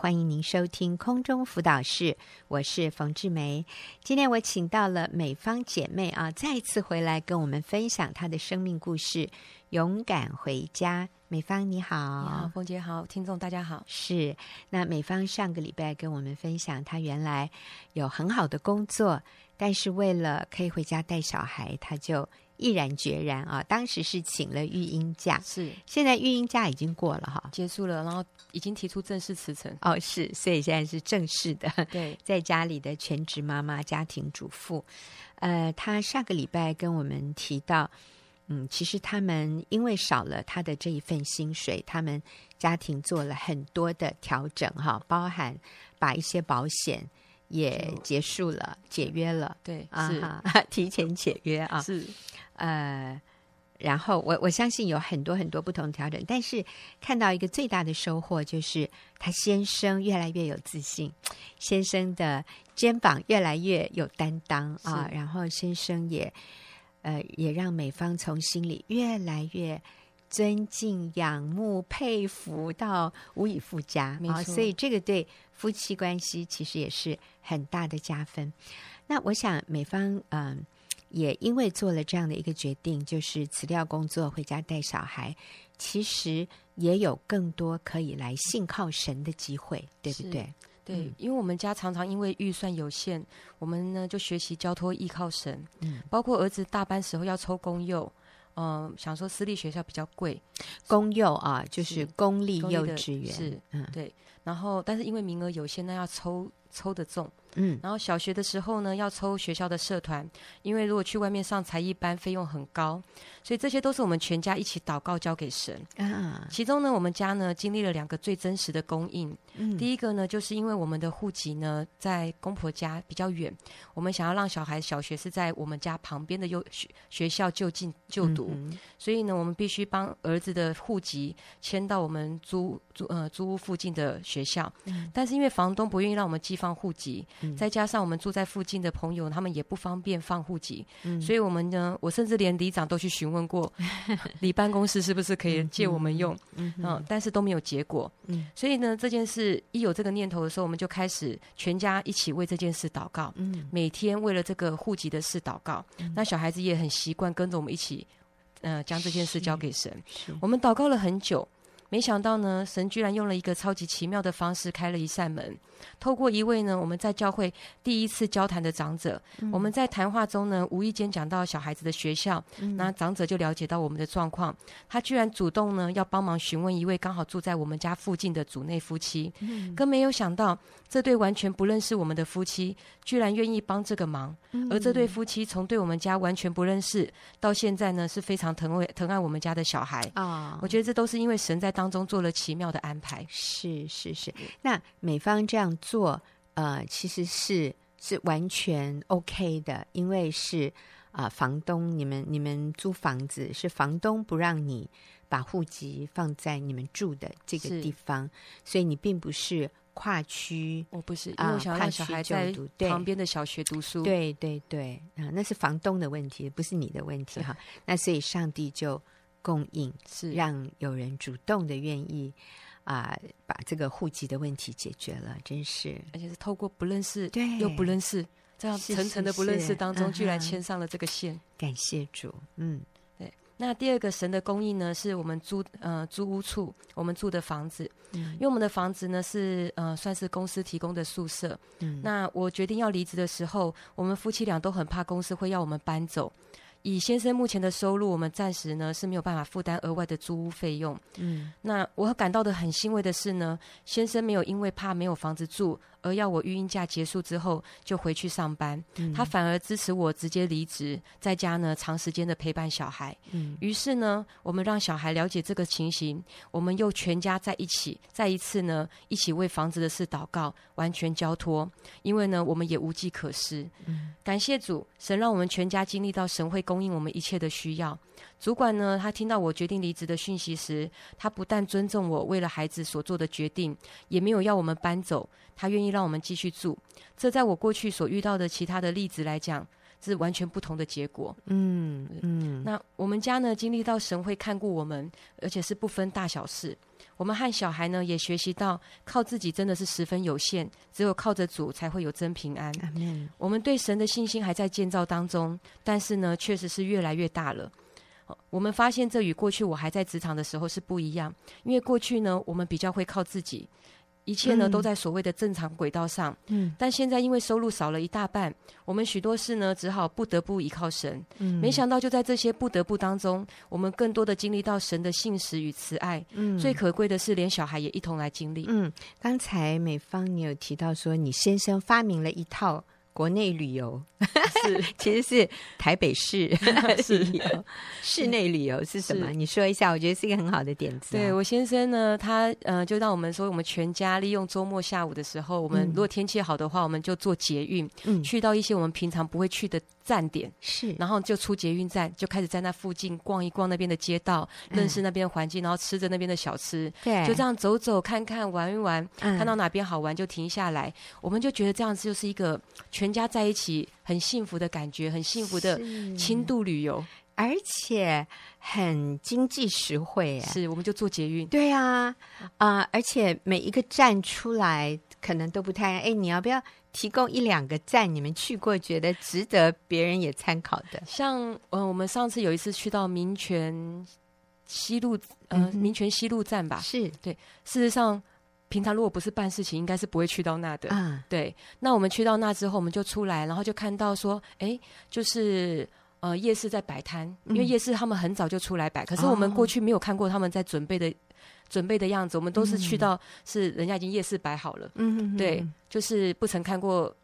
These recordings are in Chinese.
欢迎您收听空中辅导室，我是冯志梅。今天我请到了美方姐妹啊，再一次回来跟我们分享她的生命故事。勇敢回家，美方你好，你好，凤姐好，听众大家好。是，那美方上个礼拜跟我们分享，她原来有很好的工作，但是为了可以回家带小孩，她就。毅然决然啊！当时是请了育婴假，是现在育婴假已经过了哈，结束了，然后已经提出正式辞呈哦，是，所以现在是正式的，对，在家里的全职妈妈、家庭主妇。呃，她上个礼拜跟我们提到，嗯，其实他们因为少了他的这一份薪水，他们家庭做了很多的调整哈，包含把一些保险。也结束了，解约了，对，啊是。提前解约啊，是，呃，然后我我相信有很多很多不同的调整，但是看到一个最大的收获就是他先生越来越有自信，先生的肩膀越来越有担当啊，然后先生也呃也让美方从心里越来越尊敬、仰慕、佩服到无以复加啊，所以这个对。夫妻关系其实也是很大的加分。那我想美方嗯、呃，也因为做了这样的一个决定，就是辞掉工作回家带小孩，其实也有更多可以来信靠神的机会，对不对？对，嗯、因为我们家常常因为预算有限，我们呢就学习交托依靠神。嗯，包括儿子大班时候要抽公幼，嗯、呃，想说私立学校比较贵，公幼啊，就是公立幼稚园，是，嗯，对。然后，但是因为名额有限，那要抽抽的中。嗯，然后小学的时候呢，要抽学校的社团，因为如果去外面上才艺班，费用很高，所以这些都是我们全家一起祷告交给神。啊，其中呢，我们家呢经历了两个最真实的供应。嗯，第一个呢，就是因为我们的户籍呢在公婆家比较远，我们想要让小孩小学是在我们家旁边的幼学学校就近就读，嗯，所以呢，我们必须帮儿子的户籍迁到我们租租呃租屋附近的学校。嗯，但是因为房东不愿意让我们寄放户籍。嗯、再加上我们住在附近的朋友，他们也不方便放户籍，嗯、所以我们呢，我甚至连里长都去询问过，里办公室是不是可以借我们用，嗯，嗯，嗯，但是都没有结果，嗯，所以呢，这件事一有这个念头的时候，我们就开始全家一起为这件事祷告，嗯，每天为了这个户籍的事祷告，嗯，那小孩子也很习惯跟着我们一起，呃，将这件事交给神，我们祷告了很久，没想到呢，神居然用了一个超级奇妙的方式开了一扇门。透过一位呢，我们在教会第一次交谈的长者，嗯、我们在谈话中呢，无意间讲到小孩子的学校，嗯、那长者就了解到我们的状况，他居然主动呢要帮忙询问一位刚好住在我们家附近的主内夫妻，嗯、更没有想到这对完全不认识我们的夫妻，居然愿意帮这个忙，嗯、而这对夫妻从对我们家完全不认识，到现在呢是非常疼爱疼爱我们家的小孩啊，哦、我觉得这都是因为神在当中做了奇妙的安排，是是是，那美方这样。做呃，其实是是完全 OK 的，因为是啊、呃，房东你们你们租房子是房东不让你把户籍放在你们住的这个地方，所以你并不是跨区，我不是，因为我想让小孩在旁边的小学读书，对对对啊、呃，那是房东的问题，不是你的问题哈。那所以上帝就供应，是。让有人主动的愿意。啊，把这个户籍的问题解决了，真是，而且是透过不认识，对，又不认识，这样层层的不认识当中，居然牵上了这个线。嗯、感谢主，嗯，对。那第二个神的供应呢，是我们租呃租屋处，我们住的房子，嗯，因为我们的房子呢是呃算是公司提供的宿舍，嗯，那我决定要离职的时候，我们夫妻俩都很怕公司会要我们搬走。以先生目前的收入，我们暂时呢是没有办法负担额外的租屋费用。嗯，那我感到的很欣慰的是呢，先生没有因为怕没有房子住，而要我育婴假结束之后就回去上班。嗯，他反而支持我直接离职，在家呢长时间的陪伴小孩。嗯，于是呢，我们让小孩了解这个情形，我们又全家在一起，再一次呢一起为房子的事祷告，完全交托。因为呢，我们也无计可施。嗯，感谢主，神让我们全家经历到神会供应我们一切的需要。主管呢，他听到我决定离职的讯息时，他不但尊重我为了孩子所做的决定，也没有要我们搬走，他愿意让我们继续住。这在我过去所遇到的其他的例子来讲，是完全不同的结果。嗯嗯。那我们家呢，经历到神会看顾我们，而且是不分大小事。我们和小孩呢也学习到，靠自己真的是十分有限，只有靠着主才会有真平安。我们对神的信心还在建造当中，但是呢，确实是越来越大了。我们发现这与过去我还在职场的时候是不一样，因为过去呢，我们比较会靠自己。一切呢都在所谓的正常轨道上，嗯，但现在因为收入少了一大半，我们许多事呢只好不得不依靠神。嗯，没想到就在这些不得不当中，我们更多的经历到神的信实与慈爱。嗯，最可贵的是连小孩也一同来经历。嗯，刚才美方你有提到说，你先生发明了一套。国内旅游。是，其实是台北市 是。旅游，室内旅游是什么？你说一下，我觉得是一个很好的点子。对，我先生呢，他呃，就让我们说，我们全家利用周末下午的时候，我们如果天气好的话，我们就坐捷运，嗯，去到一些我们平常不会去的站点，是，然后就出捷运站，就开始在那附近逛一逛那边的街道，认识那边的环境，然后吃着那边的小吃，对，就这样走走看看玩一玩，看到哪边好玩就停下来，我们就觉得这样子就是一个全。全家在一起很幸福的感觉，很幸福的轻度旅游，而且很经济实惠。是，我们就坐捷运。对啊，啊、呃，而且每一个站出来可能都不太……哎，你要不要提供一两个站你们去过，觉得值得别人也参考的？像，嗯、呃，我们上次有一次去到民权西路，呃，嗯、民权西路站吧？是对。事实上。平常如果不是办事情，应该是不会去到那的。嗯，对。那我们去到那之后，我们就出来，然后就看到说，哎，就是呃夜市在摆摊，因为夜市他们很早就出来摆，可是我们过去没有看过他们在准备的、哦、准备的样子，我们都是去到是人家已经夜市摆好了。嗯，对，就是不曾看过。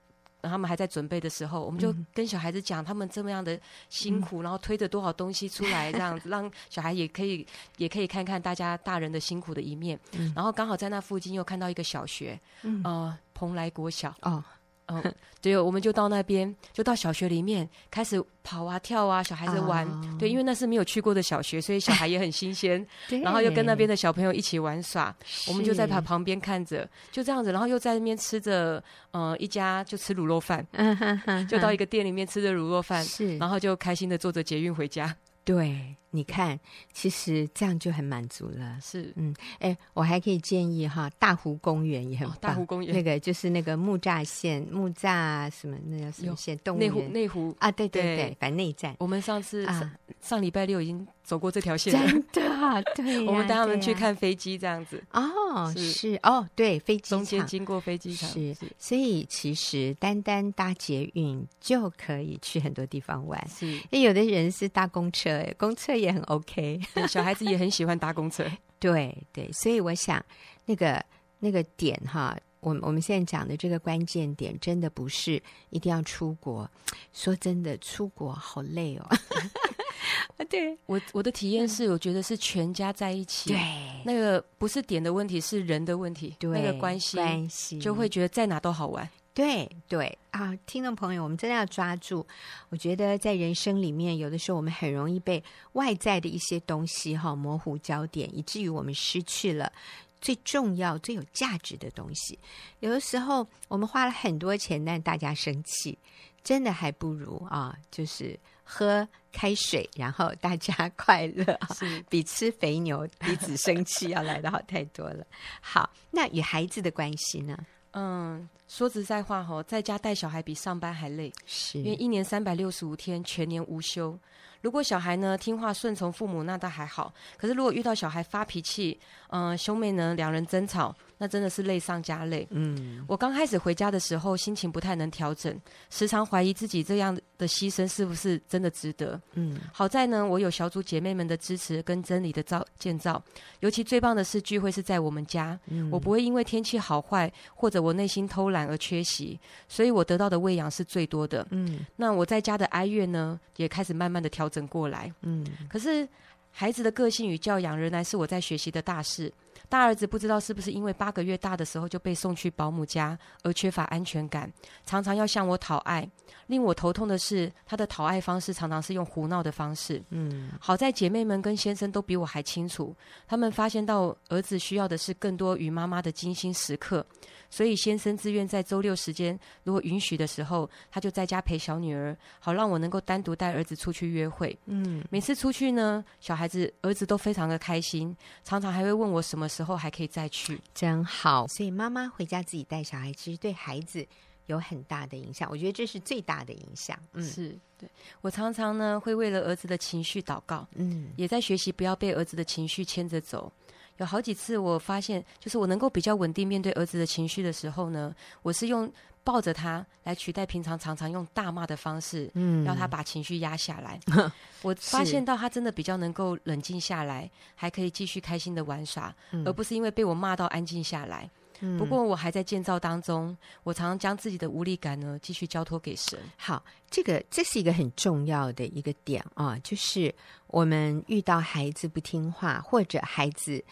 他们还在准备的时候，我们就跟小孩子讲他们这么样的辛苦，嗯、然后推着多少东西出来，这样子 让小孩也可以也可以看看大家大人的辛苦的一面。嗯、然后刚好在那附近又看到一个小学，嗯、呃，蓬莱国小。哦嗯，对，我们就到那边，就到小学里面开始跑啊跳啊，小孩子玩。Oh. 对，因为那是没有去过的小学，所以小孩也很新鲜。对然后又跟那边的小朋友一起玩耍，我们就在旁旁边看着，就这样子，然后又在那边吃着，呃，一家就吃卤肉饭，就到一个店里面吃着卤肉饭，是，然后就开心的坐着捷运回家。对，你看，其实这样就很满足了。是，嗯，哎，我还可以建议哈，大湖公园也很棒。哦、大湖公园那个就是那个木栅线，木栅什么那叫什么线？动物园。内湖，内湖啊，对对对，对反正内站。我们上次上、啊、上礼拜六已经。走过这条线了，真的 对、啊。我们带他们去看飞机，这样子。哦，是，是哦，对，飞机中间经过飞机场，是。是所以其实单单搭捷运就可以去很多地方玩。是，因为有的人是搭公车，公车也很 OK。小孩子也很喜欢搭公车。对对，所以我想那个那个点哈，我我们现在讲的这个关键点，真的不是一定要出国。说真的，出国好累哦。啊，对我我的体验是，我觉得是全家在一起，对，那个不是点的问题，是人的问题，对，那个关系关系就会觉得在哪都好玩，对对啊，听众朋友，我们真的要抓住，我觉得在人生里面，有的时候我们很容易被外在的一些东西哈模糊焦点，以至于我们失去了最重要、最有价值的东西。有的时候我们花了很多钱，但大家生气，真的还不如啊，就是。喝开水，然后大家 快乐，是比吃肥牛、彼此生气要来的好太多了。好，那与孩子的关系呢？嗯，说实在话哈，在家带小孩比上班还累，是因为一年三百六十五天，全年无休。如果小孩呢听话顺从父母，那倒还好。可是如果遇到小孩发脾气，嗯、呃，兄妹呢两人争吵，那真的是累上加累。嗯，我刚开始回家的时候，心情不太能调整，时常怀疑自己这样的牺牲是不是真的值得。嗯，好在呢，我有小组姐妹们的支持跟真理的造建造。尤其最棒的是聚会是在我们家，嗯、我不会因为天气好坏或者我内心偷懒而缺席，所以我得到的喂养是最多的。嗯，那我在家的哀怨呢，也开始慢慢的调整。整过来，嗯，可是孩子的个性与教养仍然是我在学习的大事。大儿子不知道是不是因为八个月大的时候就被送去保姆家而缺乏安全感，常常要向我讨爱。令我头痛的是，他的讨爱方式常常是用胡闹的方式。嗯，好在姐妹们跟先生都比我还清楚，他们发现到儿子需要的是更多与妈妈的精心时刻。所以先生自愿在周六时间，如果允许的时候，他就在家陪小女儿，好让我能够单独带儿子出去约会。嗯，每次出去呢，小孩子儿子都非常的开心，常常还会问我什么么时候还可以再去，真好。所以妈妈回家自己带小孩，其实对孩子有很大的影响。我觉得这是最大的影响。嗯，是对。我常常呢会为了儿子的情绪祷告，嗯，也在学习不要被儿子的情绪牵着走。有好几次我发现，就是我能够比较稳定面对儿子的情绪的时候呢，我是用。抱着他来取代平常常常用大骂的方式，嗯，让他把情绪压下来。我发现到他真的比较能够冷静下来，还可以继续开心的玩耍，嗯，而不是因为被我骂到安静下来。嗯，不过我还在建造当中，我常常将自己的无力感呢继续交托给神。好，这个这是一个很重要的一个点啊，就是我们遇到孩子不听话或者孩子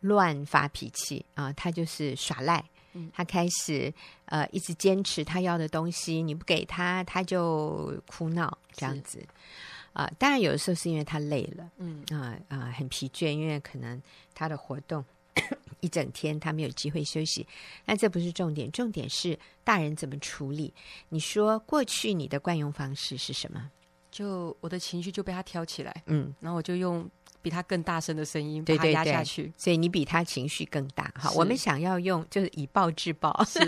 乱发脾气啊，他就是耍赖。他开始呃一直坚持他要的东西，你不给他，他就哭闹这样子啊、呃。当然有的时候是因为他累了，嗯啊啊、呃呃、很疲倦，因为可能他的活动 一整天他没有机会休息。那这不是重点，重点是大人怎么处理。你说过去你的惯用方式是什么？就我的情绪就被他挑起来，嗯，然后我就用。比他更大声的声音，把他压下去。对对对，所以你比他情绪更大。哈，我们想要用就是以暴制暴。是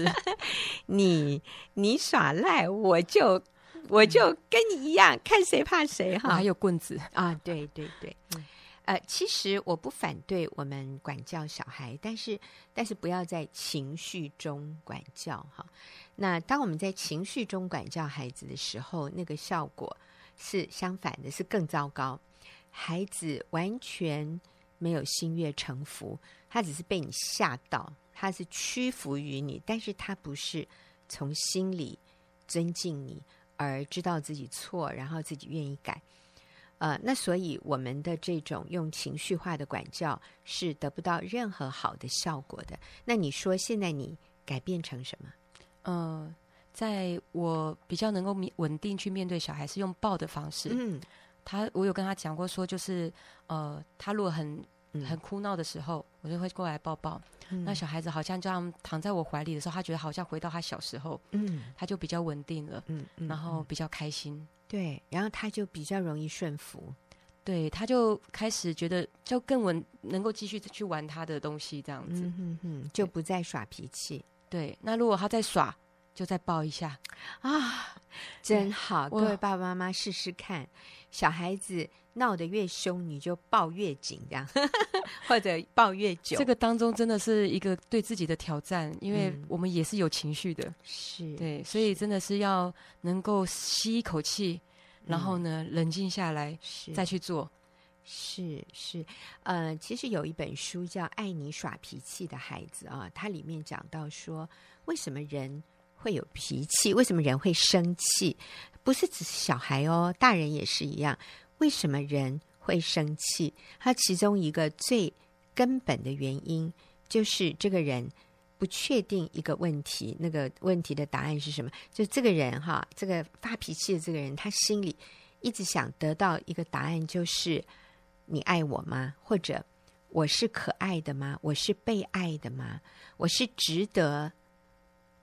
你你耍赖，我就我就跟你一样，嗯、看谁怕谁哈。还有棍子啊，对对对。嗯、呃，其实我不反对我们管教小孩，但是但是不要在情绪中管教哈。那当我们在情绪中管教孩子的时候，那个效果是相反的，是更糟糕。孩子完全没有心悦诚服，他只是被你吓到，他是屈服于你，但是他不是从心里尊敬你，而知道自己错，然后自己愿意改。呃，那所以我们的这种用情绪化的管教是得不到任何好的效果的。那你说现在你改变成什么？呃，在我比较能够稳定去面对小孩，是用抱的方式。嗯。他，我有跟他讲过，说就是，呃，他如果很很哭闹的时候，嗯、我就会过来抱抱。嗯、那小孩子好像这样躺在我怀里的时候，他觉得好像回到他小时候，嗯，他就比较稳定了，嗯，嗯然后比较开心，对，然后他就比较容易顺服，对，他就开始觉得就更稳，能够继续去玩他的东西，这样子，嗯哼哼，就不再耍脾气。对，那如果他在耍，就再抱一下。啊，真好！各位爸爸妈妈试试看，小孩子闹得越凶，你就抱越紧，这样。或者抱越久。这个当中真的是一个对自己的挑战，因为我们也是有情绪的，是对，所以真的是要能够吸一口气，然后呢，冷静下来，再去做。是是，呃，其实有一本书叫《爱你耍脾气的孩子》啊，它里面讲到说，为什么人会有脾气？为什么人会生气？不是只是小孩哦，大人也是一样。为什么人会生气？他其中一个最根本的原因，就是这个人不确定一个问题，那个问题的答案是什么？就这个人哈，这个发脾气的这个人，他心里一直想得到一个答案，就是你爱我吗？或者我是可爱的吗？我是被爱的吗？我是值得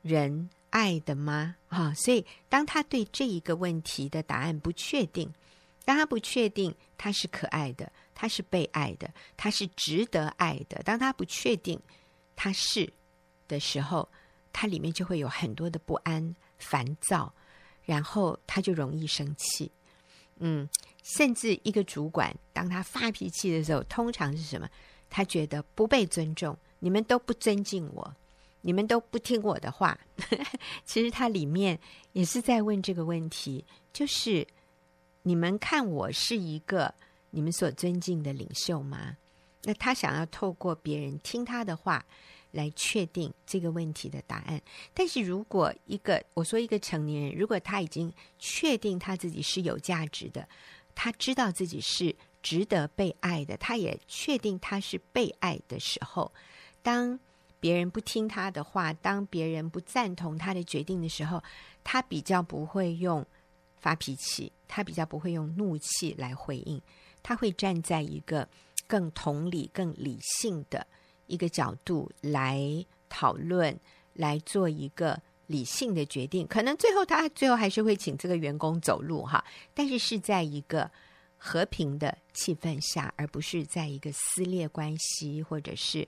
人爱的吗？哈，所以当他对这一个问题的答案不确定，当他不确定他是可爱的，他是被爱的，他是值得爱的，当他不确定他是的时候，他里面就会有很多的不安、烦躁，然后他就容易生气。嗯，甚至一个主管当他发脾气的时候，通常是什么？他觉得不被尊重，你们都不尊敬我。你们都不听我的话，其实他里面也是在问这个问题，就是你们看我是一个你们所尊敬的领袖吗？那他想要透过别人听他的话来确定这个问题的答案。但是如果一个我说一个成年人，如果他已经确定他自己是有价值的，他知道自己是值得被爱的，他也确定他是被爱的时候，当别人不听他的话，当别人不赞同他的决定的时候，他比较不会用发脾气，他比较不会用怒气来回应，他会站在一个更同理、更理性的一个角度来讨论，来做一个理性的决定。可能最后他最后还是会请这个员工走路哈，但是是在一个和平的气氛下，而不是在一个撕裂关系，或者是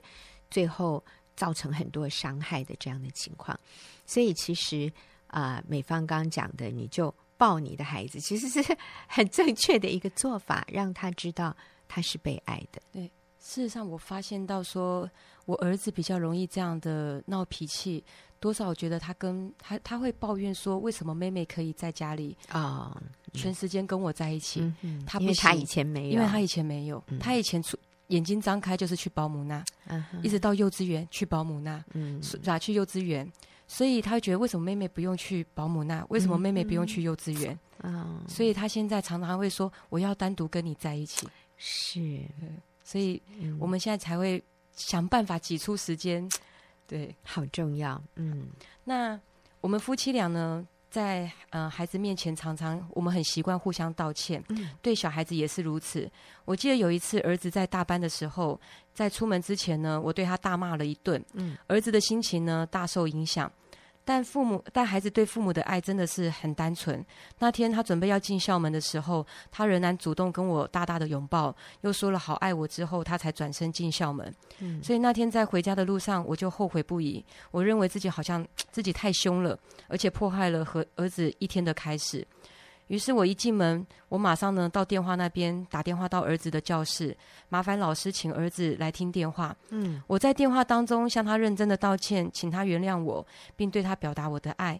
最后造成很多伤害的这样的情况。所以，其实啊、呃，美方刚刚讲的，你就抱你的孩子，其实是很正确的一个做法，让他知道他是被爱的。对，事实上，我发现到说，我儿子比较容易这样的闹脾气。多少我觉得他跟他他会抱怨说，为什么妹妹可以在家里啊全时间跟我在一起？他不，因为他以前没有，因为他以前没有，嗯、他以前出眼睛张开就是去保姆那，嗯、一直到幼稚园去保姆那，嗯，咋去幼稚园？所以他会觉得为什么妹妹不用去保姆那？为什么妹妹不用去幼稚园？嗯，所以他现在常常会说，我要单独跟你在一起。是，所以我们现在才会想办法挤出时间。对，好重要。嗯，那我们夫妻俩呢，在呃孩子面前，常常我们很习惯互相道歉。嗯，对小孩子也是如此。我记得有一次，儿子在大班的时候，在出门之前呢，我对他大骂了一顿。嗯，儿子的心情呢，大受影响。但父母，但孩子对父母的爱真的是很单纯。那天他准备要进校门的时候，他仍然主动跟我大大的拥抱，又说了好爱我之后，他才转身进校门。嗯，所以那天在回家的路上，我就后悔不已。我认为自己好像自己太凶了，而且破坏了和儿子一天的开始。于是我一进门，我马上呢到电话那边打电话到儿子的教室，麻烦老师请儿子来听电话。嗯，我在电话当中向他认真的道歉，请他原谅我，并对他表达我的爱。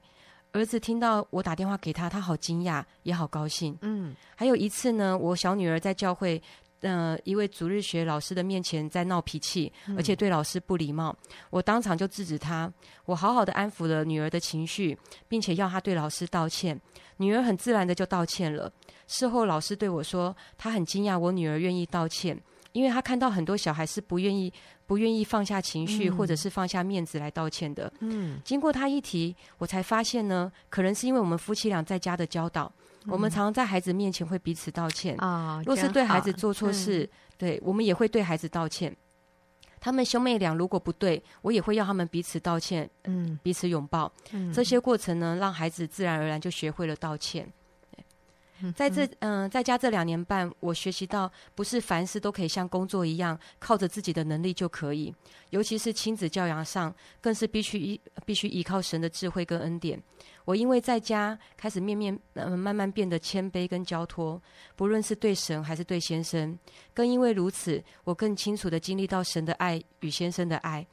儿子听到我打电话给他，他好惊讶，也好高兴。嗯，还有一次呢，我小女儿在教会，呃，一位主日学老师的面前在闹脾气，而且对老师不礼貌，我当场就制止他。我好好的安抚了女儿的情绪，并且要她对老师道歉。女儿很自然的就道歉了。事后，老师对我说，他很惊讶我女儿愿意道歉，因为他看到很多小孩是不愿意、不愿意放下情绪，或者是放下面子来道歉的。嗯，经过他一提，我才发现呢，可能是因为我们夫妻俩在家的教导，我们常常在孩子面前会彼此道歉。啊，若是对孩子做错事，对我们也会对孩子道歉。他们兄妹俩如果不对，我也会要他们彼此道歉，嗯，彼此拥抱，嗯，这些过程呢，让孩子自然而然就学会了道歉。在这嗯、呃，在家这两年半，我学习到不是凡事都可以像工作一样靠着自己的能力就可以，尤其是亲子教养上，更是必须依必须依靠神的智慧跟恩典。我因为在家开始面面呃慢慢变得谦卑跟交托，不论是对神还是对先生，更因为如此，我更清楚的经历到神的爱与先生的爱。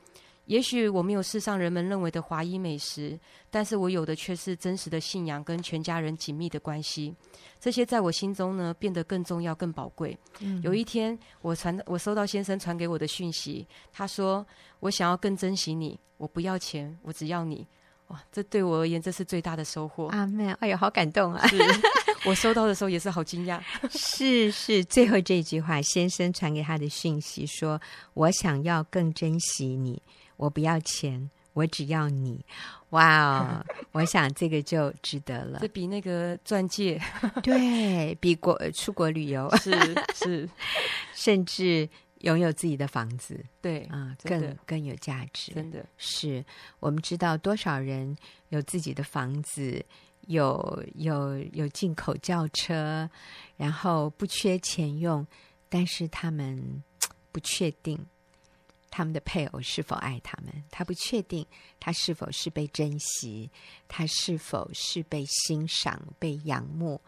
也许我没有世上人们认为的华裔美食，但是我有的却是真实的信仰跟全家人紧密的关系。这些在我心中呢，变得更重要、更宝贵。嗯。有一天，我传我收到先生传给我的讯息，他说：“我想要更珍惜你，我不要钱，我只要你。”哇，这对我而言，这是最大的收获。阿妹，哎呦，好感动啊！我收到的时候也是好惊讶。是是，最后这句话，先生传给他的讯息说：“我想要更珍惜你。”我不要钱，我只要你。哇哦，我想这个就值得了。这比那个钻戒，对，比国出国旅游 是是，甚至拥有自己的房子，对啊，更更有价值。真的是，我们知道多少人有自己的房子，有有有进口轿车，然后不缺钱用，但是他们 不确定。他们的配偶是否爱他们？他不确定他是否是被珍惜，他是否是被欣赏、被仰慕、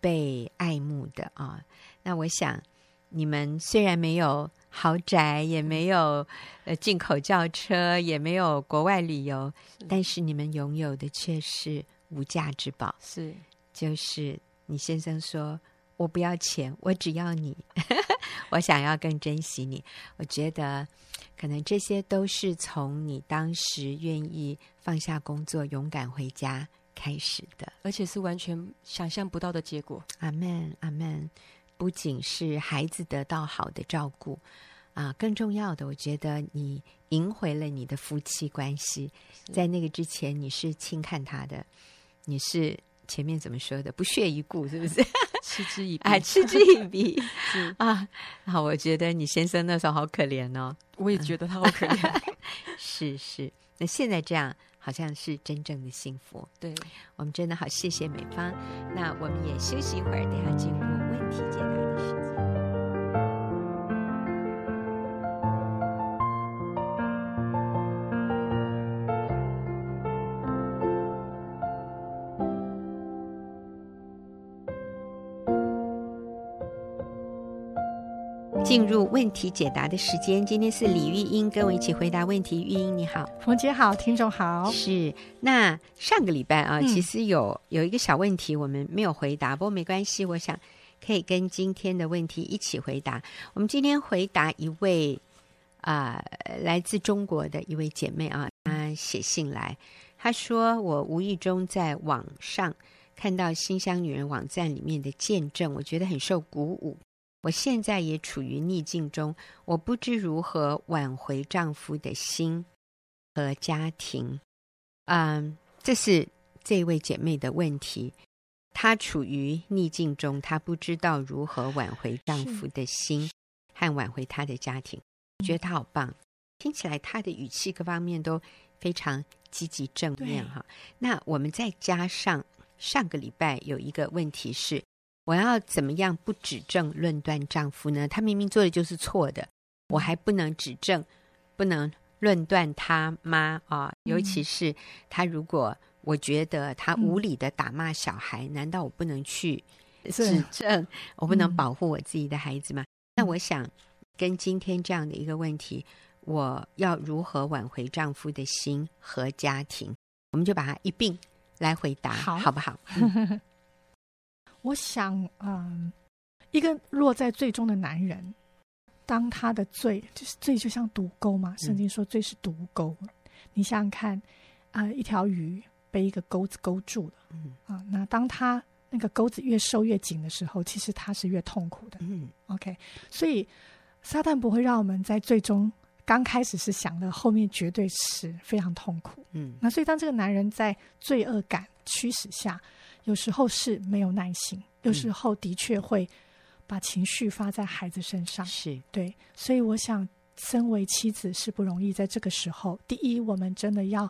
被爱慕的啊？那我想，你们虽然没有豪宅，也没有呃进口轿车，也没有国外旅游，是但是你们拥有的却是无价之宝。是，就是你先生说：“我不要钱，我只要你，我想要更珍惜你。”我觉得。可能这些都是从你当时愿意放下工作、勇敢回家开始的，而且是完全想象不到的结果。阿门，阿门。不仅是孩子得到好的照顾啊，更重要的，我觉得你赢回了你的夫妻关系。在那个之前，你是轻看他的，你是前面怎么说的？不屑一顾，是不是？嗤之以鼻，哎，嗤之以鼻 啊。好，我觉得你先生那时候好可怜哦。我也觉得他好可怜。嗯、是是，那现在这样好像是真正的幸福。对，我们真的好谢谢美方。那我们也休息一会儿，等下进入问题。题解答的时间。进入问题解答的时间，今天是李玉英跟我一起回答问题。玉英你好，冯姐好，听众好。是，那上个礼拜啊，其实有有一个小问题我们没有回答，不过没关系，我想可以跟今天的问题一起回答。我们今天回答一位啊、呃，来自中国的一位姐妹啊，她写信来，她说我无意中在网上看到新乡女人网站里面的见证，我觉得很受鼓舞。我现在也处于逆境中，我不知如何挽回丈夫的心和家庭。嗯，这是这位姐妹的问题。她处于逆境中，她不知道如何挽回丈夫的心和挽回她的家庭。我觉得她好棒，听起来她的语气各方面都非常积极正面哈。那我们再加上上个礼拜有一个问题是。我要怎么样不指证论断丈夫呢？他明明做的就是错的，我还不能指证，不能论断他妈啊！尤其是他如果我觉得他无理的打骂小孩，嗯、难道我不能去指证？我不能保护我自己的孩子吗？嗯、那我想跟今天这样的一个问题，我要如何挽回丈夫的心和家庭？我们就把它一并来回答，好，好不好？嗯 我想，嗯，一个落在最终的男人，当他的罪就是罪，就像毒钩嘛。圣经说罪是毒钩。嗯、你想想看，啊、呃，一条鱼被一个钩子勾住了，嗯啊，那当他那个钩子越收越紧的时候，其实他是越痛苦的。嗯，OK，所以撒旦不会让我们在最终刚开始是享乐，后面绝对是非常痛苦。嗯，那所以当这个男人在罪恶感驱使下。有时候是没有耐心，有时候的确会把情绪发在孩子身上。是对，所以我想，身为妻子是不容易。在这个时候，第一，我们真的要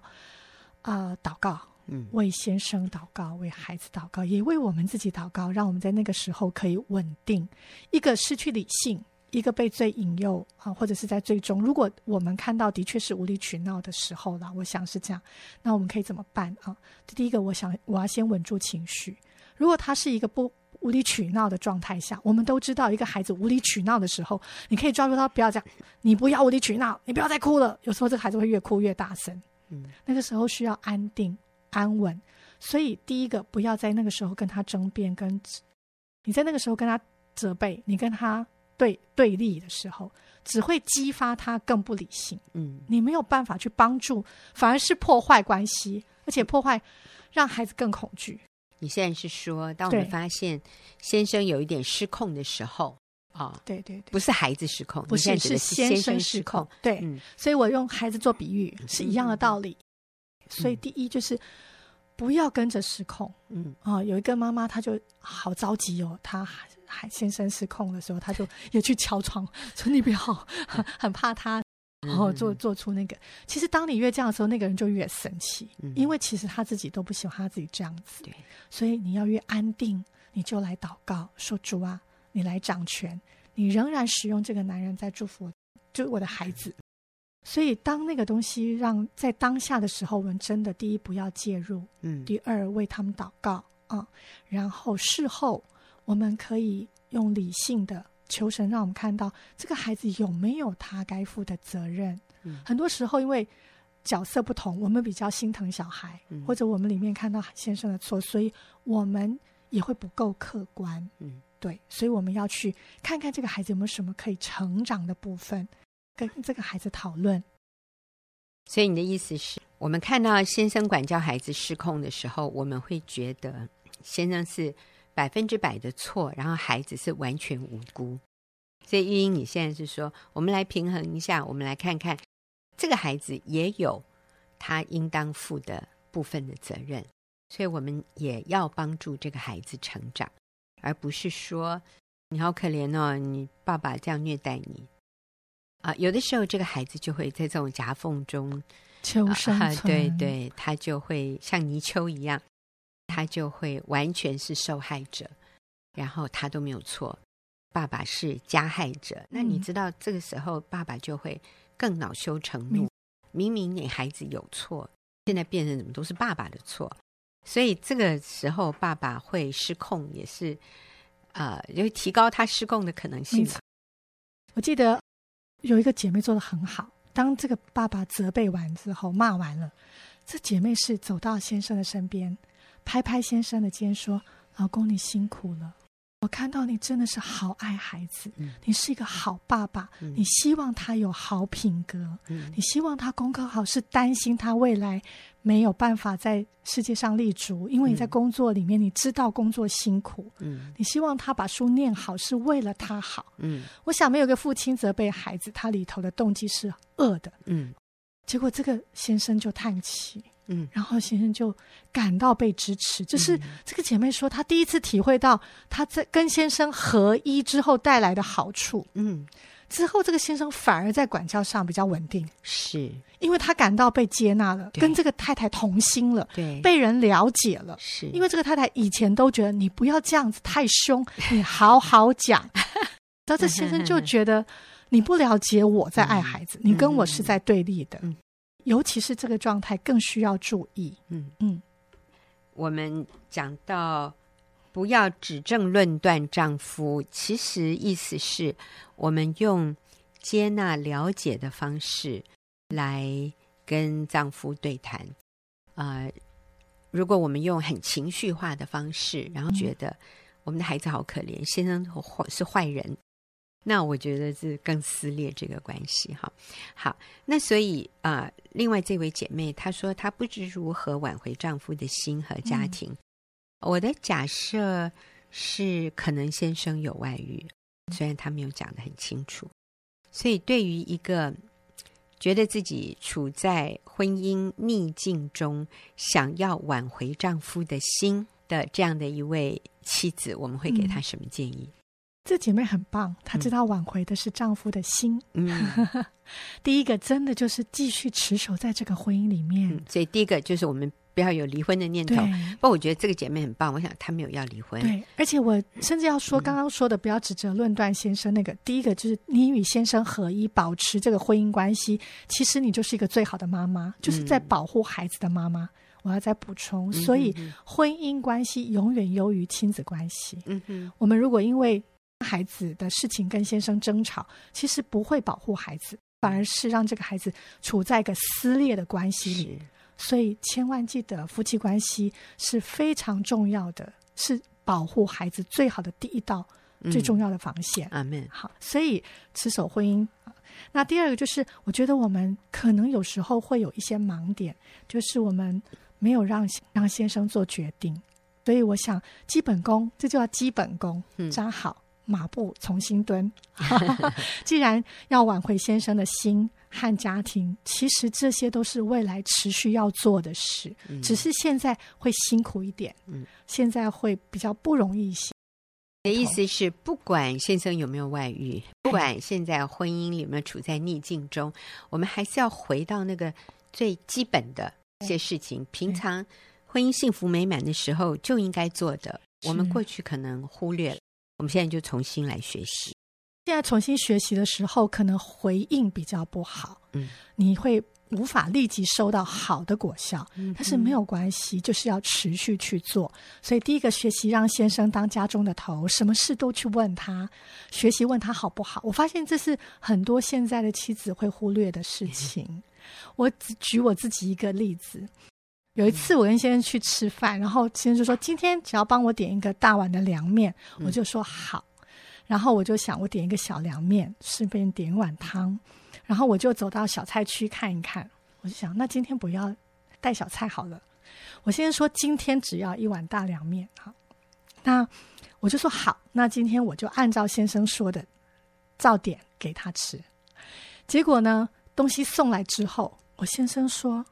啊、呃、祷告，嗯，为先生祷告，为孩子祷告，也为我们自己祷告，让我们在那个时候可以稳定。一个失去理性。一个被罪引诱啊，或者是在最终，如果我们看到的确是无理取闹的时候了，我想是这样，那我们可以怎么办啊？第一个，我想我要先稳住情绪。如果他是一个不无理取闹的状态下，我们都知道，一个孩子无理取闹的时候，你可以抓住他，不要这样，你不要无理取闹，你不要再哭了。有时候这个孩子会越哭越大声，嗯，那个时候需要安定安稳。所以第一个，不要在那个时候跟他争辩，跟你在那个时候跟他责备，你跟他。对对立的时候，只会激发他更不理性。嗯，你没有办法去帮助，反而是破坏关系，而且破坏让孩子更恐惧。你现在是说，当我们发现先生有一点失控的时候，啊、哦，对对对，不是孩子失控，不是是先生失控。对，嗯、所以我用孩子做比喻是一样的道理。嗯、所以第一就是不要跟着失控。嗯啊、哦，有一个妈妈，她就好着急哦，她。还先生失控的时候，她就也去敲窗，说你不要，很很怕他，然后做做出那个。其实当你越这样的时候，那个人就越生气，因为其实他自己都不喜欢他自己这样子。对所以你要越安定，你就来祷告，说主啊，你来掌权，你仍然使用这个男人在祝福我，就我的孩子。所以当那个东西让在当下的时候，我们真的第一不要介入，嗯，第二为他们祷告啊，然后事后。我们可以用理性的求神，让我们看到这个孩子有没有他该负的责任。嗯、很多时候，因为角色不同，我们比较心疼小孩，嗯、或者我们里面看到先生的错，所以我们也会不够客观。嗯，对，所以我们要去看看这个孩子有没有什么可以成长的部分，跟这个孩子讨论。所以你的意思是我们看到先生管教孩子失控的时候，我们会觉得先生是。百分之百的错，然后孩子是完全无辜，所以玉英，你现在是说，我们来平衡一下，我们来看看这个孩子也有他应当负的部分的责任，所以我们也要帮助这个孩子成长，而不是说你好可怜哦，你爸爸这样虐待你啊。有的时候，这个孩子就会在这种夹缝中求生对对，他就会像泥鳅一样。他就会完全是受害者，然后他都没有错，爸爸是加害者。那你知道这个时候爸爸就会更恼羞成怒，明明你孩子有错，现在变成怎么都是爸爸的错，所以这个时候爸爸会失控，也是呃，就会提高他失控的可能性。我记得有一个姐妹做的很好，当这个爸爸责备完之后，骂完了，这姐妹是走到先生的身边，拍拍先生的肩说：“老公，你辛苦了。”我看到你真的是好爱孩子，嗯、你是一个好爸爸，嗯、你希望他有好品格，嗯、你希望他功课好，是担心他未来没有办法在世界上立足，因为你在工作里面，你知道工作辛苦，嗯、你希望他把书念好，是为了他好。嗯、我想没有个父亲责备孩子，他里头的动机是恶的。嗯、结果这个先生就叹气。嗯，然后先生就感到被支持，就是这个姐妹说，她第一次体会到她在跟先生合一之后带来的好处。嗯，之后这个先生反而在管教上比较稳定，是。因为他感到被接纳了，跟这个太太同心了，对，被人了解了。是。因为这个太太以前都觉得你不要这样子太凶，你好好讲，然后这 先生就觉得你不了解我在爱孩子，嗯、你跟我是在对立的。嗯尤其是这个状态更需要注意。嗯嗯，嗯我们讲到不要指证论断丈夫，其实意思是我们用接纳了解的方式来跟丈夫对谈。啊、呃，如果我们用很情绪化的方式，然后觉得我们的孩子好可怜，先生是坏人。那我觉得是更撕裂这个关系哈。好，那所以啊、呃，另外这位姐妹她说她不知如何挽回丈夫的心和家庭。嗯、我的假设是可能先生有外遇，虽然他没有讲得很清楚。所以对于一个觉得自己处在婚姻逆境中，想要挽回丈夫的心的这样的一位妻子，我们会给她什么建议？嗯这姐妹很棒，她知道挽回的是丈夫的心。嗯，第一个真的就是继续持守在这个婚姻里面。嗯，所以第一个就是我们不要有离婚的念头。不过我觉得这个姐妹很棒，我想她没有要离婚。对，而且我甚至要说，刚刚说的不要指责论断先生那个，嗯，第一个就是你与先生合一，保持这个婚姻关系，其实你就是一个最好的妈妈，就是在保护孩子的妈妈。嗯我要再补充，所以婚姻关系永远优于亲子关系。嗯哼，我们如果因为孩子的事情跟先生争吵，其实不会保护孩子，反而是让这个孩子处在一个撕裂的关系里。所以千万记得，夫妻关系是非常重要的，是保护孩子最好的第一道、嗯、最重要的防线。阿门。好，所以持守婚姻。那第二个就是，我觉得我们可能有时候会有一些盲点，就是我们没有让让先生做决定。所以我想，基本功，这就叫基本功，扎好。嗯马步重新蹲。既然要挽回先生的心和家庭，其实这些都是未来持续要做的事，嗯、只是现在会辛苦一点，嗯、现在会比较不容易一些。的意思是，不管先生有没有外遇，不管现在婚姻里面处在逆境中，我们还是要回到那个最基本的一些事情。平常婚姻幸福美满的时候就应该做的，我们过去可能忽略了。我们现在就重新来学习。现在重新学习的时候，可能回应比较不好，嗯，你会无法立即收到好的果效，嗯，但是没有关系，就是要持续去做。所以第一个学习让先生当家中的头，什么事都去问他，学习问他好不好。我发现这是很多现在的妻子会忽略的事情。我只举我自己一个例子。有一次，我跟先生去吃饭，然后先生就说：“今天只要帮我点一个大碗的凉面。”我就说好。然后我就想，我点一个小凉面，顺便点一碗汤。然后我就走到小菜区看一看。我就想，那今天不要带小菜好了。我先生说：“今天只要一碗大凉面。”好，那我就说好。那今天我就按照先生说的照点给他吃。结果呢，东西送来之后，我先生说。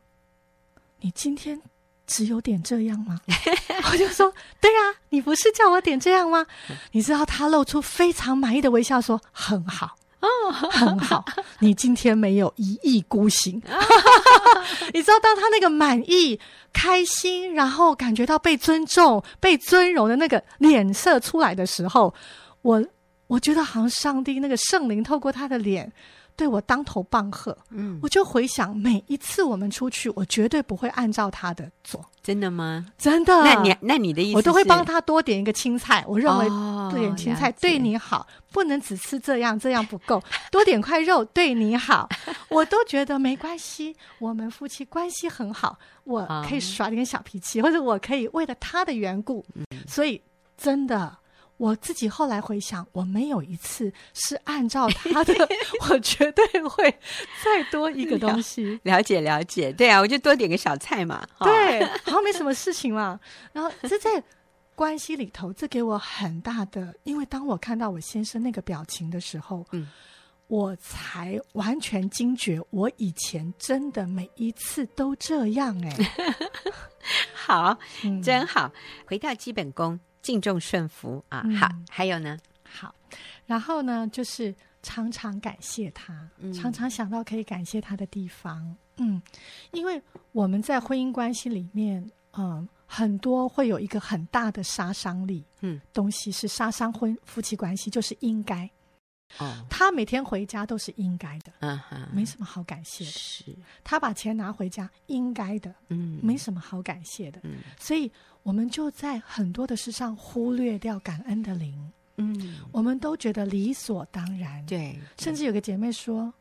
你今天只有点这样吗？我就说，对啊，你不是叫我点这样吗？你知道他露出非常满意的微笑，说很好哦。很好，你今天没有一意孤行。你知道，当他那个满意、开心，然后感觉到被尊重、被尊荣的那个脸色出来的时候，我我觉得好像上帝那个圣灵透过他的脸。对我当头棒喝，嗯，我就回想每一次我们出去，我绝对不会按照他的做。真的吗？真的。那你那你的意思，我都会帮他多点一个青菜。我认为多点青菜对你好，哦、不能只吃这样，这样不够。多点块肉 对你好，我都觉得没关系。我们夫妻关系很好，我可以耍点小脾气，或者我可以为了他的缘故。嗯、所以真的。我自己后来回想，我没有一次是按照他的，我绝对会再多一个东西。了，了解了解，对啊，我就多点个小菜嘛。对，好像没什么事情嘛。然后这在关系里头，这给我很大的，因为当我看到我先生那个表情的时候，嗯，我才完全惊觉，我以前真的每一次都这样哎、欸。好，嗯、真好，回到基本功。敬重顺服啊，好，还有呢，好，然后呢，就是常常感谢他，嗯、常常想到可以感谢他的地方，嗯，因为我们在婚姻关系里面，嗯，很多会有一个很大的杀伤力，嗯，东西是杀伤婚夫妻关系，就是应该，哦，他每天回家都是应该的，没什么好感谢的，是，他把钱拿回家，应该的，嗯，没什么好感谢的，嗯，所以。我们就在很多的事上忽略掉感恩的灵，嗯，我们都觉得理所当然，对，对，甚至有个姐妹说，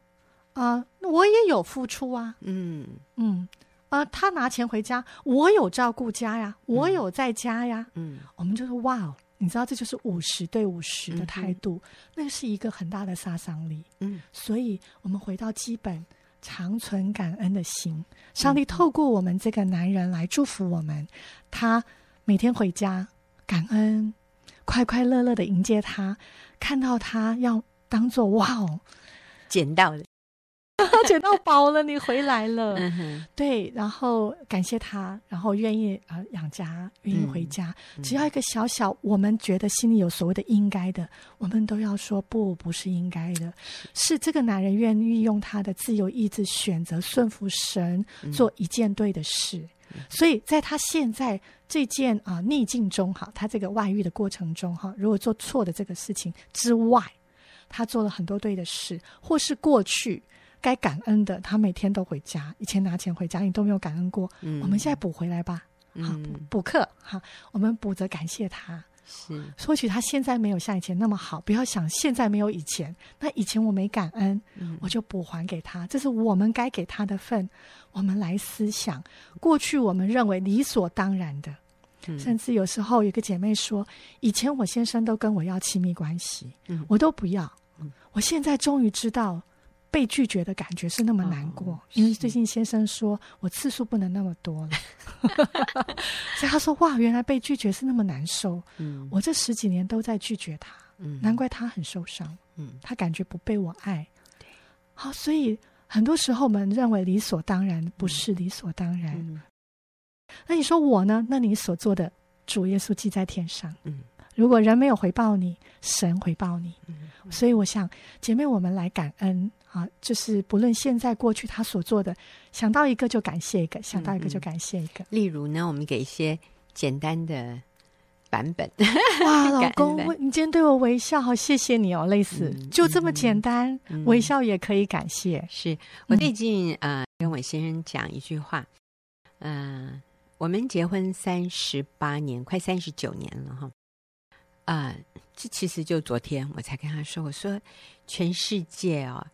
啊，那我也有付出啊，嗯。嗯，啊，他拿钱回家，我有照顾家呀，我有在家呀，嗯，我们就说哇哦，你知道这就是五十对五十的态度，嗯、那是一个很大的杀伤力，嗯，所以我们回到基本。长存感恩的心，上帝透过我们这个男人来祝福我们。他每天回家感恩，快快乐乐的迎接他，看到他要当做哇哦，捡到的。捡到宝了，你回来了。嗯、对，然后感谢他，然后愿意啊、呃、养家，愿意回家。嗯、只要一个小小，我们觉得心里有所谓的应该的，我们都要说不，不是应该的，是这个男人愿意用他的自由意志选择顺服神，做一件对的事。嗯、所以在他现在这件啊、呃、逆境中，哈，他这个外遇的过程中，哈，如果做错的这个事情之外，他做了很多对的事，或是过去。该感恩的，他每天都回家。以前拿钱回家，你都没有感恩过。嗯、我们现在补回来吧，好补补课哈。我们补着感谢他。是，或许他现在没有像以前那么好，不要想现在没有以前。那以前我没感恩，嗯、我就补还给他。这是我们该给他的份。我们来思想过去我们认为理所当然的，嗯、甚至有时候有个姐妹说，以前我先生都跟我要亲密关系，嗯、我都不要。嗯、我现在终于知道。被拒绝的感觉是那么难过，哦、因为最近先生说我次数不能那么多了，所以他说哇，原来被拒绝是那么难受。嗯，我这十几年都在拒绝他，嗯，难怪他很受伤。嗯，他感觉不被我爱。对，好，所以很多时候我们认为理所当然，不是理所当然。嗯、那你说我呢？那你所做的，主耶稣记在天上。嗯。如果人没有回报你，神回报你。嗯嗯、所以我想，姐妹，我们来感恩啊，就是不论现在过去他所做的，想到一个就感谢一个，想到一个就感谢一个。嗯嗯、例如呢，我们给一些简单的版本。哇，老 公，你今天对我微笑，好谢谢你哦。类似、嗯、就这么简单，嗯、微笑也可以感谢。是我最近啊、呃，跟我先生讲一句话，嗯、呃，我们结婚三十八年，快三十九年了哈。啊，这其实就昨天我才跟他说，我说全世界哦，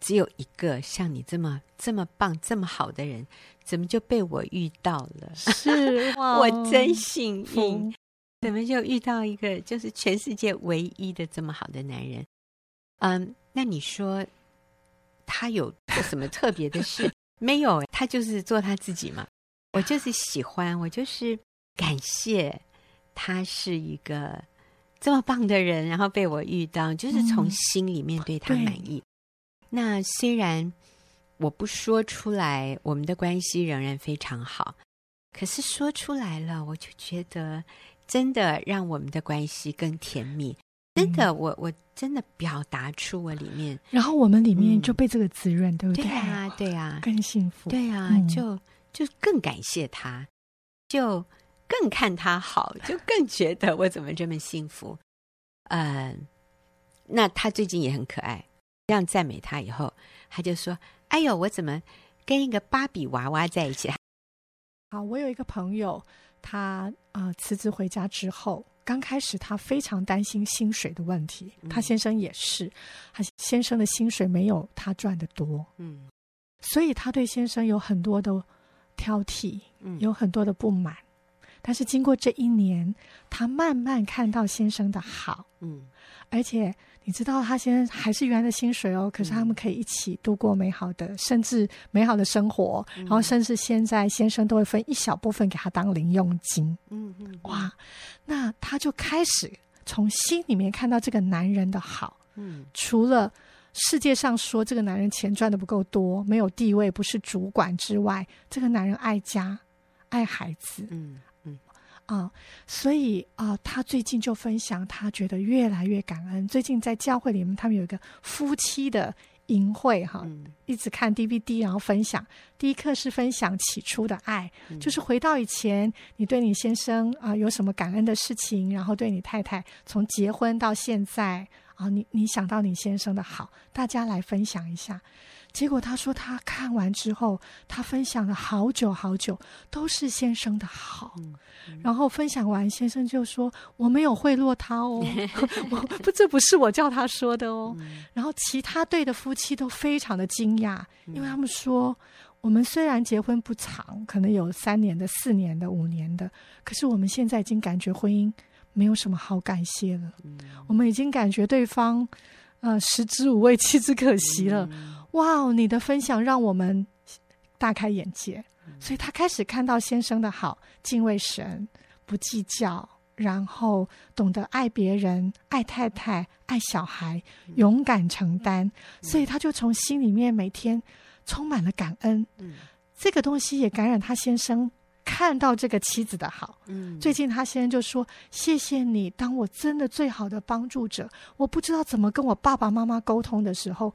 只有一个像你这么这么棒、这么好的人，怎么就被我遇到了？是，我真幸运，怎么就遇到一个就是全世界唯一的这么好的男人？嗯，那你说他有做什么特别的事？没有，他就是做他自己嘛。我就是喜欢，我就是感谢，他是一个。这么棒的人，然后被我遇到，就是从心里面对他满意。嗯、那虽然我不说出来，我们的关系仍然非常好，可是说出来了，我就觉得真的让我们的关系更甜蜜。真的，我我真的表达出我里面，然后我们里面就被这个滋润，对不对？对啊，对啊，更幸福。对啊，就就更感谢他，就更看他好，就更觉得我怎么这么幸福。嗯，那他最近也很可爱，这样赞美他以后，他就说：“哎呦，我怎么跟一个芭比娃娃在一起？”好，我有一个朋友，他啊、呃、辞职回家之后，刚开始他非常担心薪水的问题，嗯、他先生也是，他先生的薪水没有他赚的多，嗯，所以他对先生有很多的挑剔，嗯，有很多的不满。但是经过这一年，他慢慢看到先生的好，嗯，而且。你知道他先生还是原来的薪水哦，可是他们可以一起度过美好的，甚至美好的生活。然后甚至现在先生都会分一小部分给他当零用金。嗯嗯，哇，那他就开始从心里面看到这个男人的好。嗯，除了世界上说这个男人钱赚的不够多，没有地位，不是主管之外，这个男人爱家，爱孩子。嗯。啊、嗯，所以啊、呃，他最近就分享，他觉得越来越感恩。最近在教会里面，他们有一个夫妻的营会，哈，嗯、一直看 DVD，然后分享。第一课是分享起初的爱，嗯、就是回到以前，你对你先生啊、呃、有什么感恩的事情，然后对你太太从结婚到现在啊，你你想到你先生的好，大家来分享一下。结果他说他看完之后，他分享了好久好久，都是先生的好。嗯嗯、然后分享完，先生就说：“我没有贿赂他哦，我不，这不是我叫他说的哦。嗯”然后其他对的夫妻都非常的惊讶，因为他们说：“我们虽然结婚不长，可能有三年的、四年的、五年的，可是我们现在已经感觉婚姻没有什么好感谢了。嗯、我们已经感觉对方，呃，食之无味，弃之可惜了。嗯”哇哦！你的分享让我们大开眼界，所以他开始看到先生的好，敬畏神，不计较，然后懂得爱别人、爱太太、爱小孩，勇敢承担。所以他就从心里面每天充满了感恩。嗯这个东西也感染他先生，看到这个妻子的好。嗯最近他先生就说：“谢谢你，当我真的最好的帮助者。我不知道怎么跟我爸爸妈妈沟通的时候。”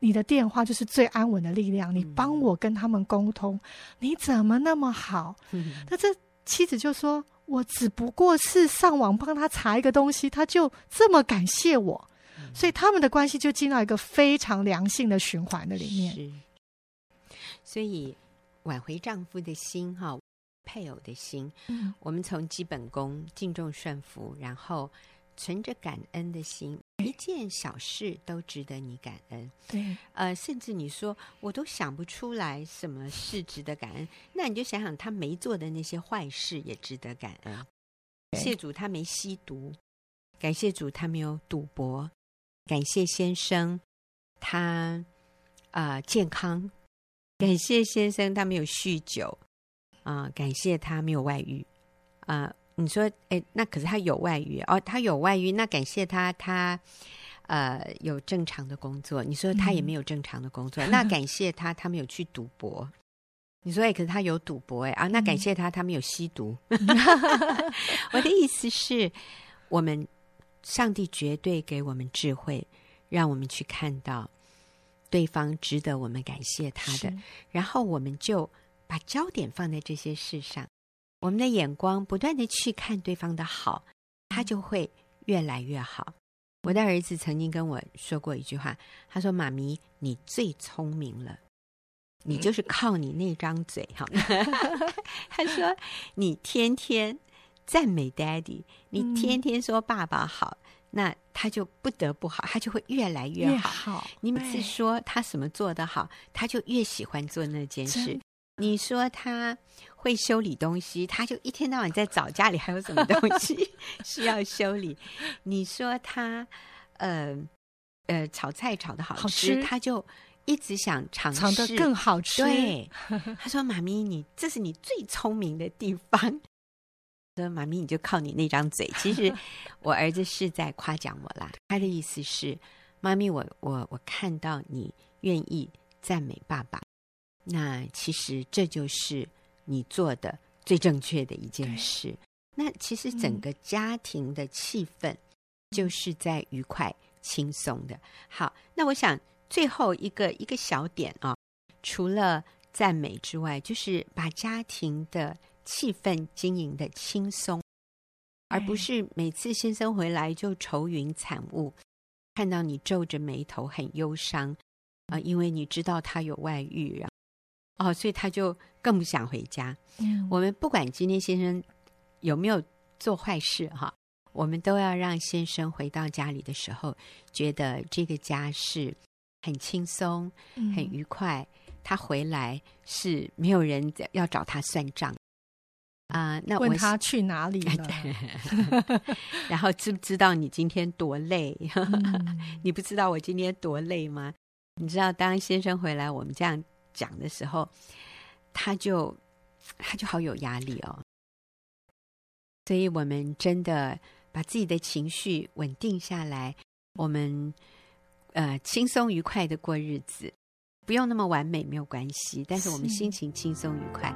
你的电话就是最安稳的力量，你帮我跟他们沟通，嗯、你怎么那么好？嗯、那这妻子就说：“我只不过是上网帮他查一个东西，他就这么感谢我。嗯”所以他们的关系就进到一个非常良性的循环的里面。是，所以挽回丈夫的心，哈，配偶的心，嗯，我们从基本功敬重顺服，然后。存着感恩的心，一件小事都值得你感恩。对，呃，甚至你说我都想不出来什么事值得感恩，那你就想想他没做的那些坏事也值得感恩。感谢主，他没吸毒；感谢主，他没有赌博；感谢先生，他啊、呃、健康；感谢先生，他没有酗酒；啊、呃，感谢他没有外遇；啊、呃。你说，哎，那可是他有外遇哦，他有外遇，那感谢他，他呃有正常的工作。你说他也没有正常的工作，嗯、那感谢他，他没有去赌博。你说，哎，可是他有赌博，哎啊，那感谢他，他没有吸毒。嗯、我的意思是，我们上帝绝对给我们智慧，让我们去看到对方值得我们感谢他的，然后我们就把焦点放在这些事上。我们的眼光不断的去看对方的好，他就会越来越好。我的儿子曾经跟我说过一句话，他说：“妈咪，你最聪明了，你就是靠你那张嘴哈。” 他说：“你天天赞美 Daddy，你天天说爸爸好，那他就不得不好，他就会越来越好。越好，你每次说他什么做得好，他就越喜欢做那件事。你说他。”会修理东西，他就一天到晚在找家里还有什么东西 需要修理。你说他，呃呃，炒菜炒的好吃，他就一直想尝试得更好吃。对，他说：“妈咪，你这是你最聪明的地方。”说：“妈咪，你就靠你那张嘴。”其实我儿子是在夸奖我啦。他的意思是：“妈咪，我我我看到你愿意赞美爸爸，那其实这就是。”你做的最正确的一件事，那其实整个家庭的气氛就是在愉快轻松的。好，那我想最后一个一个小点啊，除了赞美之外，就是把家庭的气氛经营的轻松，而不是每次先生回来就愁云惨雾，看到你皱着眉头很忧伤啊，因为你知道他有外遇啊，哦，所以他就更不想回家。嗯，我们不管今天先生有没有做坏事哈。我们都要让先生回到家里的时候，觉得这个家是很轻松、很愉快。嗯、他回来是没有人要找他算账啊、呃。那我问他去哪里了？然后知不知道你今天多累？嗯、你不知道我今天多累吗？你知道，当先生回来，我们这样讲的时候，他就他就好有压力哦。所以我们真的。把自己的情绪稳定下来，我们呃轻松愉快的过日子，不用那么完美没有关系，但是我们心情轻松愉快，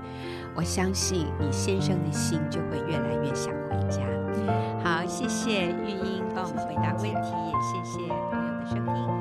我相信你先生的心就会越来越想回家。好，谢谢玉英帮我们回答问题，也谢谢朋友的收听。